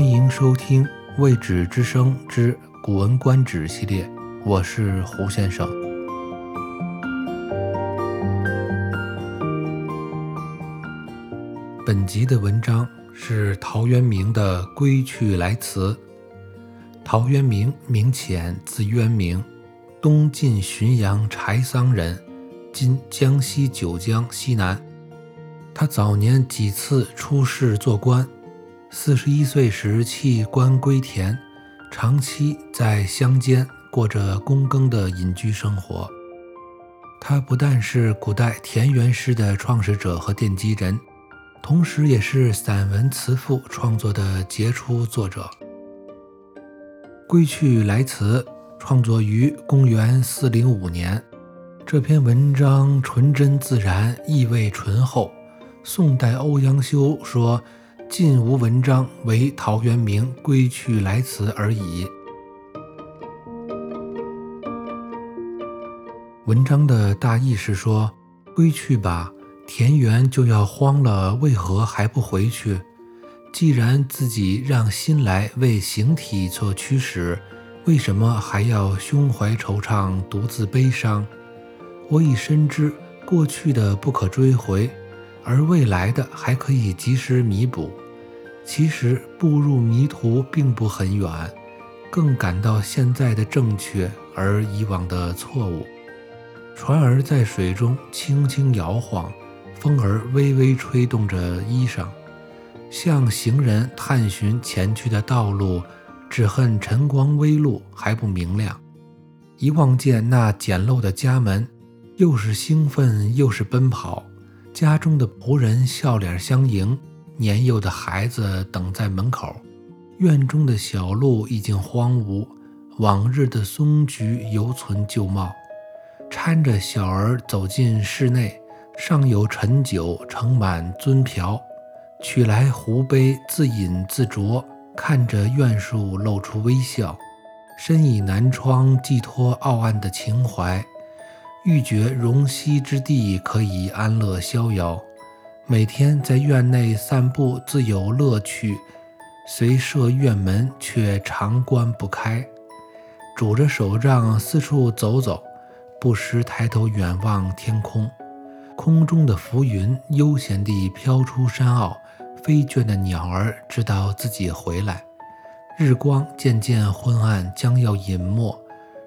欢迎收听《未止之声之古文观止》系列，我是胡先生。本集的文章是陶渊明的《归去来辞》。陶渊明名潜，字渊明，东晋浔阳柴桑人，今江西九江西南。他早年几次出仕做官。四十一岁时弃官归田，长期在乡间过着躬耕的隐居生活。他不但是古代田园诗的创始者和奠基人，同时也是散文词赋创作的杰出作者。《归去来辞》创作于公元四零五年，这篇文章纯真自然，意味醇厚。宋代欧阳修说。尽无文章，唯陶渊明归去来辞而已。文章的大意是说：归去吧，田园就要荒了，为何还不回去？既然自己让心来为形体做驱使，为什么还要胸怀惆怅，独自悲伤？我已深知过去的不可追回。而未来的还可以及时弥补。其实步入迷途并不很远，更感到现在的正确而以往的错误。船儿在水中轻轻摇晃，风儿微微吹动着衣裳，向行人探寻前去的道路。只恨晨光微露，还不明亮。一望见那简陋的家门，又是兴奋又是奔跑。家中的仆人笑脸相迎，年幼的孩子等在门口。院中的小路已经荒芜，往日的松菊犹存旧貌。搀着小儿走进室内，上有陈酒盛满樽瓢，取来壶杯自饮自酌，看着院树露出微笑，身倚南窗寄托傲岸的情怀。欲觉容膝之地，可以安乐逍遥。每天在院内散步，自有乐趣。虽设院门，却常关不开。拄着手杖四处走走，不时抬头远望天空。空中的浮云悠闲地飘出山坳，飞倦的鸟儿知道自己回来。日光渐渐昏暗，将要隐没。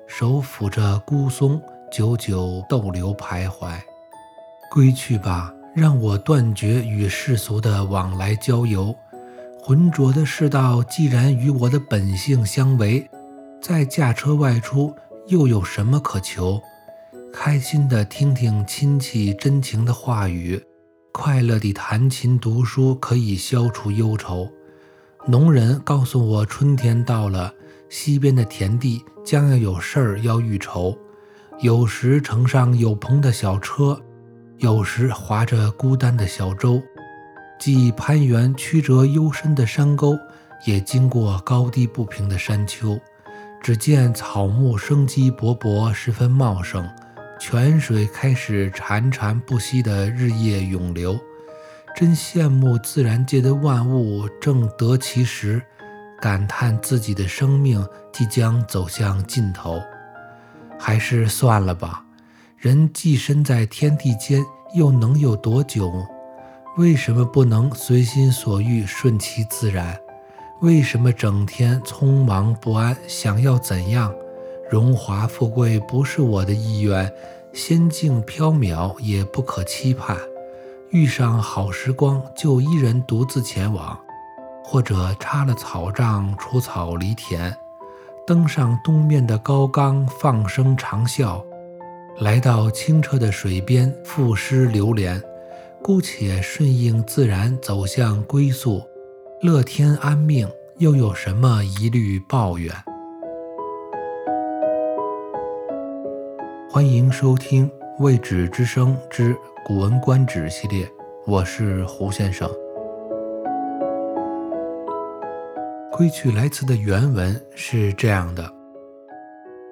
手抚着孤松。久久逗留徘徊，归去吧，让我断绝与世俗的往来交游。浑浊的世道既然与我的本性相违，再驾车外出又有什么可求？开心的听听亲戚真情的话语，快乐地弹琴读书可以消除忧愁。农人告诉我，春天到了，西边的田地将要有事儿要预筹。有时乘上有篷的小车，有时划着孤单的小舟，既攀援曲折幽深的山沟，也经过高低不平的山丘。只见草木生机勃勃，十分茂盛，泉水开始潺潺不息的日夜涌流。真羡慕自然界的万物正得其时，感叹自己的生命即将走向尽头。还是算了吧。人既身在天地间，又能有多久？为什么不能随心所欲，顺其自然？为什么整天匆忙不安？想要怎样？荣华富贵不是我的意愿，仙境缥缈也不可期盼。遇上好时光，就一人独自前往，或者插了草杖，除草犁田。登上东面的高冈，放声长啸；来到清澈的水边，赋诗流连。姑且顺应自然，走向归宿，乐天安命，又有什么疑虑抱怨？欢迎收听《未止之声之古文观止》系列，我是胡先生。《归去来辞》的原文是这样的：“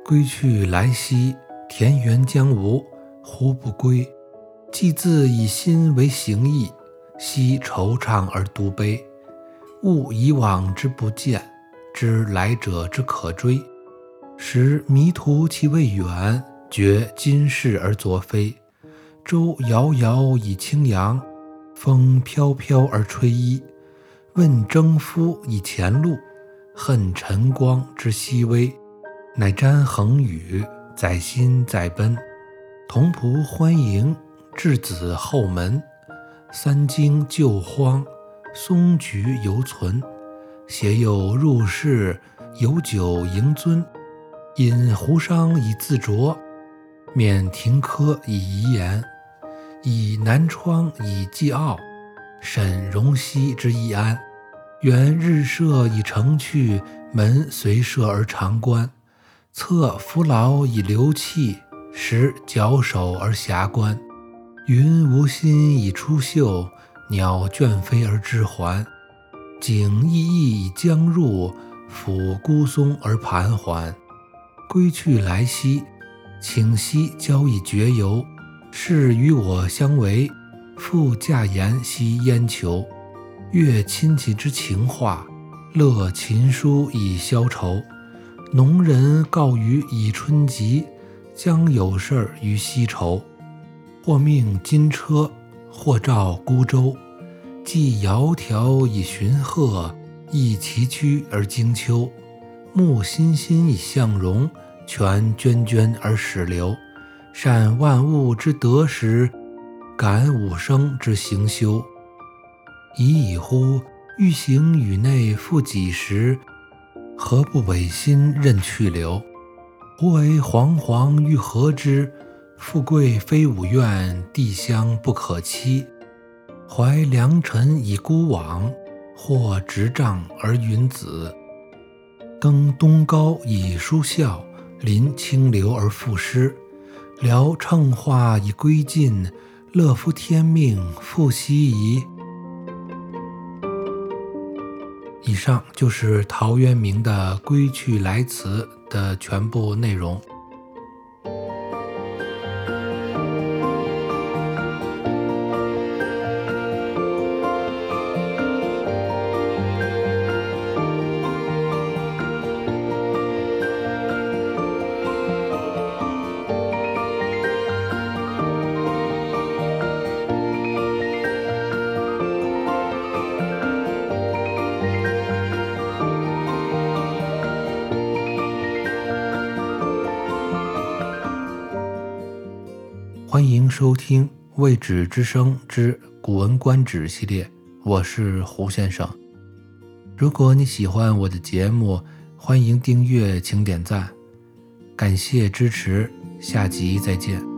归去来兮，田园将芜，胡不归？既自以心为形役，奚惆怅而独悲？悟以往之不见，知来者之可追，使迷途其未远，觉今是而昨非。舟遥遥以轻扬，风飘飘而吹衣。问征夫以前路，恨晨光之熹微。乃瞻衡宇，载心载奔。童仆欢迎，稚子后门。三荆旧荒。松菊犹存，携幼入室，有酒迎尊。饮壶觞以自酌，免庭科以遗言。以南窗以寄傲，审容膝之易安。原日射以成趣，门随射而常关。侧扶劳以流气，时矫首而遐观。云无心以出岫。鸟倦飞而知还，景翳翳以将入，抚孤松而盘桓。归去来兮，请兮交以绝游。是与我相违，复驾言兮焉求？阅亲戚之情话，乐琴书以消愁。农人告余以春及，将有事于西畴。或命金车。或召孤舟，既窈窕以寻壑，亦崎岖而经丘。木欣欣以向荣，泉涓涓而始流。善万物之得时，感五声之行休。已矣乎！欲行宇内复几时？何不违心任去留？胡为惶惶欲何之？富贵非吾愿，帝乡不可期。怀良辰以孤往，或执杖而云子。登东皋以舒啸，临清流而赋诗。聊乘化以归尽，乐夫天命复奚疑？以上就是陶渊明的《归去来辞》的全部内容。收听《未止之声之古文观止》系列，我是胡先生。如果你喜欢我的节目，欢迎订阅，请点赞，感谢支持，下集再见。